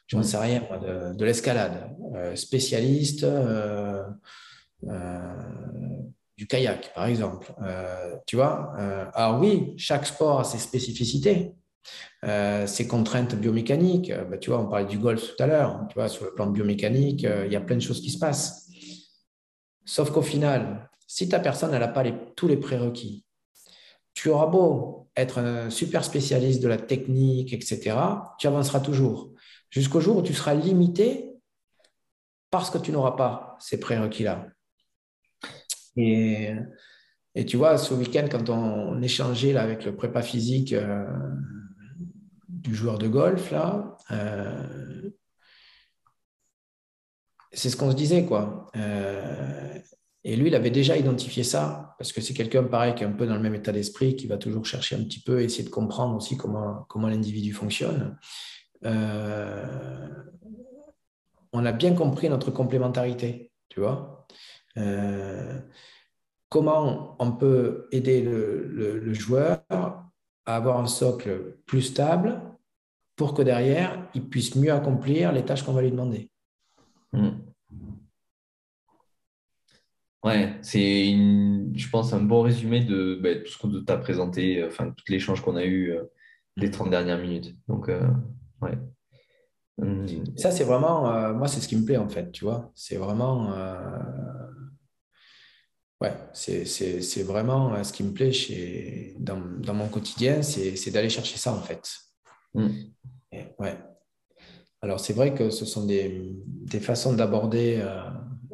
je ne sais rien, de, de l'escalade, spécialistes du kayak, par exemple. Euh, tu vois euh, Alors oui, chaque sport a ses spécificités, euh, ses contraintes biomécaniques. Bah, tu vois, on parlait du golf tout à l'heure. Tu vois, sur le plan biomécanique, il y a plein de choses qui se passent. Sauf qu'au final, si ta personne n'a pas tous les prérequis, tu auras beau être un super spécialiste de la technique, etc., tu avanceras toujours. Jusqu'au jour où tu seras limité parce que tu n'auras pas ces prérequis-là. Et, tu vois, ce week-end, quand on, échangeait là, avec le prépa physique euh, du joueur de golf, là, euh, c'est ce qu'on se disait, quoi. et lui, il avait déjà identifié ça, parce que c'est quelqu'un, pareil, qui est un peu dans le même état d'esprit, qui va toujours chercher un petit peu, essayer de comprendre aussi comment, comment l'individu fonctionne. on a bien compris notre complémentarité, tu vois. Comment on peut aider le joueur à avoir un socle plus stable pour que derrière, il puisse mieux accomplir les tâches qu'on va lui demander. Hmm. Ouais, c'est, je pense, un bon résumé de bah, tout ce qu'on t'a présenté, euh, enfin, tout l'échange qu'on a eu euh, les 30 dernières minutes. Donc, euh, ouais. Hmm. Ça, c'est vraiment, moi, c'est ce qui me plaît, en fait, tu vois. C'est vraiment, ouais, c'est vraiment ce qui me plaît chez, dans, dans mon quotidien, c'est d'aller chercher ça, en fait. Hmm. ouais. Alors, c'est vrai que ce sont des, des façons d'aborder euh,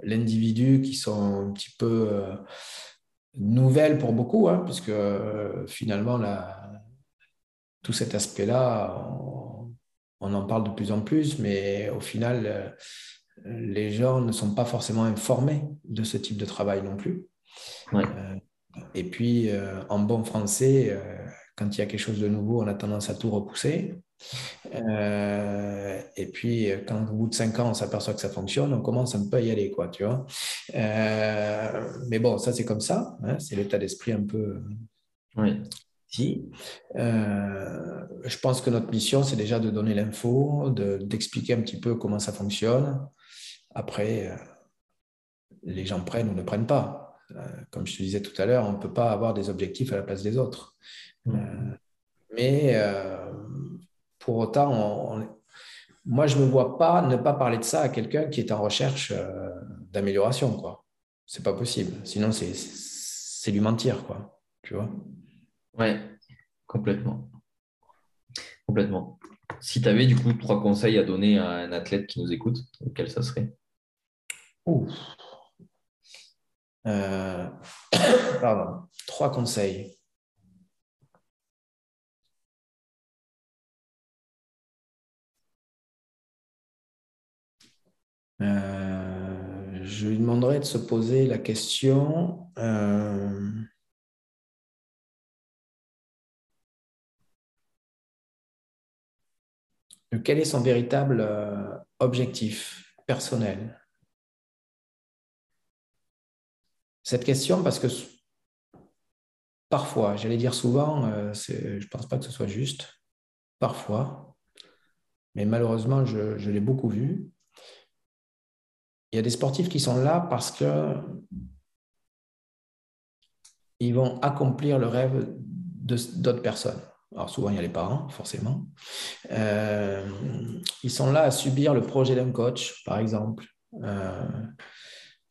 l'individu qui sont un petit peu euh, nouvelles pour beaucoup, hein, puisque euh, finalement, tout cet aspect-là, on, en parle de plus en plus, mais au final, les gens ne sont pas forcément informés de ce type de travail non plus. Et puis, en bon français, quand il y a quelque chose de nouveau, on a tendance à tout repousser. Euh, et puis, quand au bout de cinq ans, on s'aperçoit que ça fonctionne, on commence un peu à y aller, quoi, tu vois. Euh, mais bon, ça, c'est comme ça. Hein, c'est l'état d'esprit un peu. Oui. Si. Euh, je pense que notre mission, c'est déjà de donner l'info, d'expliquer un petit peu comment ça fonctionne. Après, les gens prennent ou ne prennent pas. Comme je te disais tout à l'heure, on ne peut pas avoir des objectifs à la place des autres. Mm. mais pour autant, moi, je ne me vois pas ne pas parler de ça à quelqu'un qui est en recherche euh, d'amélioration. quoi. C'est pas possible. Sinon, c'est lui mentir, quoi. Tu vois? Ouais, complètement. Complètement. Si tu avais du coup trois conseils à donner à un athlète qui nous écoute, quels ça serait? Euh. [COUGHS] Trois conseils. Euh, je lui demanderai de se poser la question euh, quel est son véritable objectif personnel. Cette question, parce que parfois, j'allais dire souvent, je ne pense pas que ce soit juste, parfois, mais malheureusement, je l'ai beaucoup vu, il y a des sportifs qui sont là parce que ils vont accomplir le rêve d'autres personnes. Alors souvent, il y a les parents, forcément. Euh, ils sont là à subir le projet d'un coach, par exemple. Euh,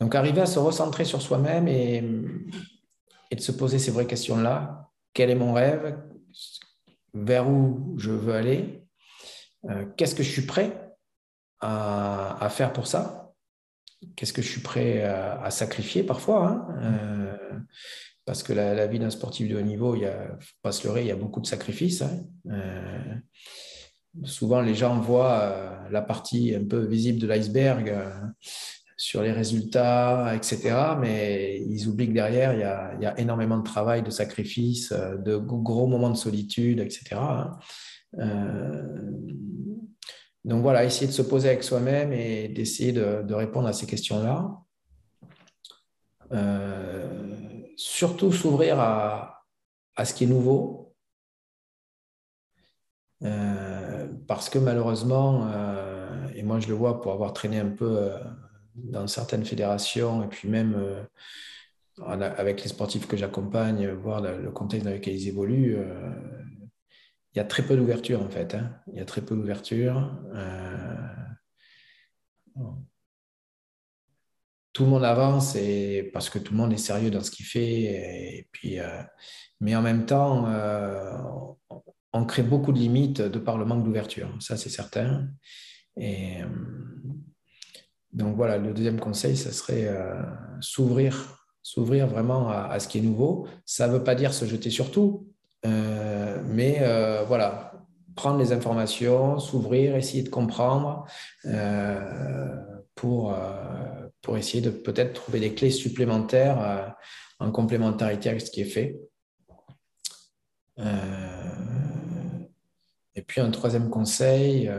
donc, arriver à se recentrer sur soi-même et, de se poser ces vraies questions-là. Quel est mon rêve? Vers où je veux aller? Euh, Qu'est-ce que je suis prêt à, faire pour ça? Qu'est-ce que je suis prêt à, sacrifier parfois hein, euh, Parce que la, vie d'un sportif de haut niveau, il a, faut pas se leurrer, il y a beaucoup de sacrifices. Hein? Euh, souvent, les gens voient euh, la partie un peu visible de l'iceberg sur les résultats, etc. Mais ils oublient que derrière, il y a, énormément de travail, de sacrifices, de gros moments de solitude, etc. Donc voilà, essayer de se poser avec soi-même et d'essayer de, répondre à ces questions-là. Euh, surtout s'ouvrir à, ce qui est nouveau. Euh, parce que malheureusement, euh, et moi je le vois pour avoir traîné un peu dans certaines fédérations et puis même avec les sportifs que j'accompagne, voir le contexte dans lequel ils évoluent, il y a très peu d'ouverture en fait. Hein. Il y a très peu d'ouverture. Euh, tout le monde avance et parce que tout le monde est sérieux dans ce qu'il fait. Et puis, euh, mais en même temps, euh, on crée beaucoup de limites de par le manque d'ouverture. Ça, c'est certain. Et donc voilà, le deuxième conseil, ce serait s'ouvrir s'ouvrir vraiment à, ce qui est nouveau. Ça ne veut pas dire se jeter sur tout, euh, mais euh, voilà, prendre les informations, s'ouvrir, essayer de comprendre euh, pour, pour essayer de peut-être trouver des clés supplémentaires en complémentarité avec ce qui est fait. et puis un troisième conseil,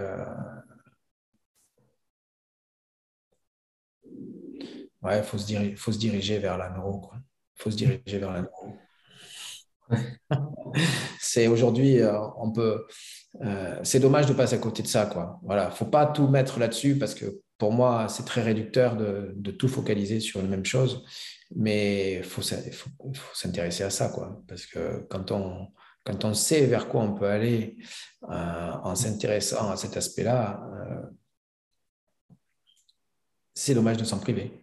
ouais, il faut, se diriger, faut se diriger vers la neuro. Il faut se diriger vers la neuro. [LAUGHS] c'est aujourd'hui, euh, on peut. Euh, c'est dommage de passer à côté de ça, quoi. Voilà, faut pas tout mettre là-dessus parce que pour moi, c'est très réducteur de, de, tout focaliser sur la même chose. Mais il faut, faut, faut s'intéresser à ça, quoi. Parce que quand on, quand on sait vers quoi on peut aller euh, en s'intéressant à cet aspect-là, c'est dommage de s'en priver.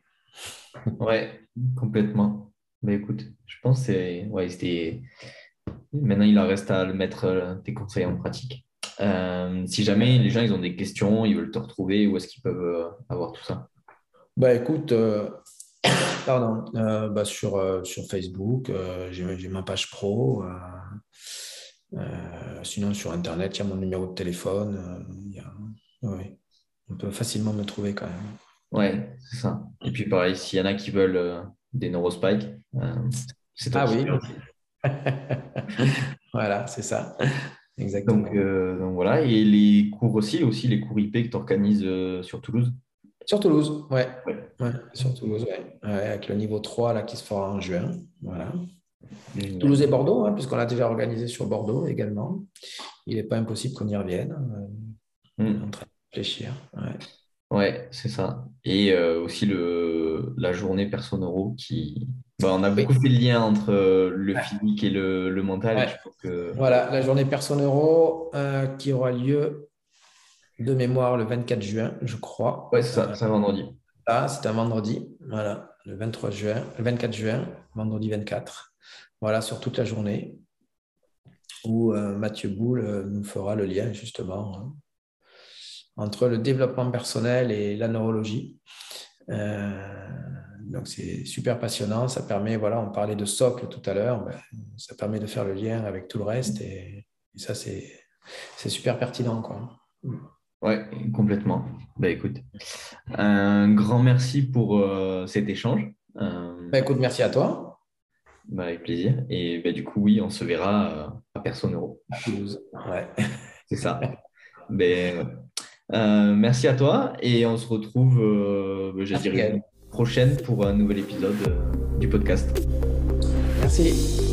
Ouais, complètement. Écoute, je pense que. Ouais, c'était. Maintenant, il en reste à le mettre euh, tes conseils en pratique. Euh, si jamais les gens ils ont des questions, ils veulent te retrouver, où est-ce qu'ils peuvent euh, avoir tout ça? Bah écoute, [COUGHS] pardon, bah, sur, sur Facebook, j'ai ma page pro. sinon, sur Internet, il y a mon numéro de téléphone. On peut facilement me trouver quand même. Ouais, c'est ça. Et puis pareil, s'il y en a qui veulent euh, des neurospikes, euh, c'est Ah oui. [LAUGHS] voilà, c'est ça. Exactement. Euh, donc, voilà. Et les cours aussi, aussi les cours IP que tu organises sur Toulouse? Sur Toulouse, ouais. ouais. sur Toulouse, ouais. Avec le niveau 3 là, qui se fera en juin. Voilà. Toulouse et Bordeaux, hein, puisqu'on l'a déjà organisé sur Bordeaux également. Il n'est pas impossible qu'on y revienne. On est en train de réfléchir. Ouais. C'est ça. Et euh, aussi le, la journée personne euro qui. Bah, on a beaucoup fait le lien entre euh, le physique et le, le mental. Voilà, la journée personne euro euh, qui aura lieu de mémoire le 24 juin, je crois. Ouais, c'est ça, c'est un vendredi. Ah, c'est un vendredi. Voilà, le 23 juin, le 24 juin, vendredi 24. Voilà, sur toute la journée où Mathieu Boulle nous fera le lien justement hein entre le développement personnel et la neurologie. Euh, donc c'est super passionnant. Ça permet, voilà, on parlait de socle tout à l'heure, ben, ça permet de faire le lien avec tout le reste et, ça c'est super pertinent quoi. Ouais, complètement. Bah écoute, un grand merci pour euh, cet échange. Euh, bah, écoute, merci à toi. Bah, avec plaisir. Et bah, du coup, oui, on se verra à Personne Euro. À Toulouse. Ouais. C'est ça. Mais, [LAUGHS] euh, merci à toi et on se retrouve, euh, je dirais, prochaine pour un nouvel épisode euh, du podcast. Merci.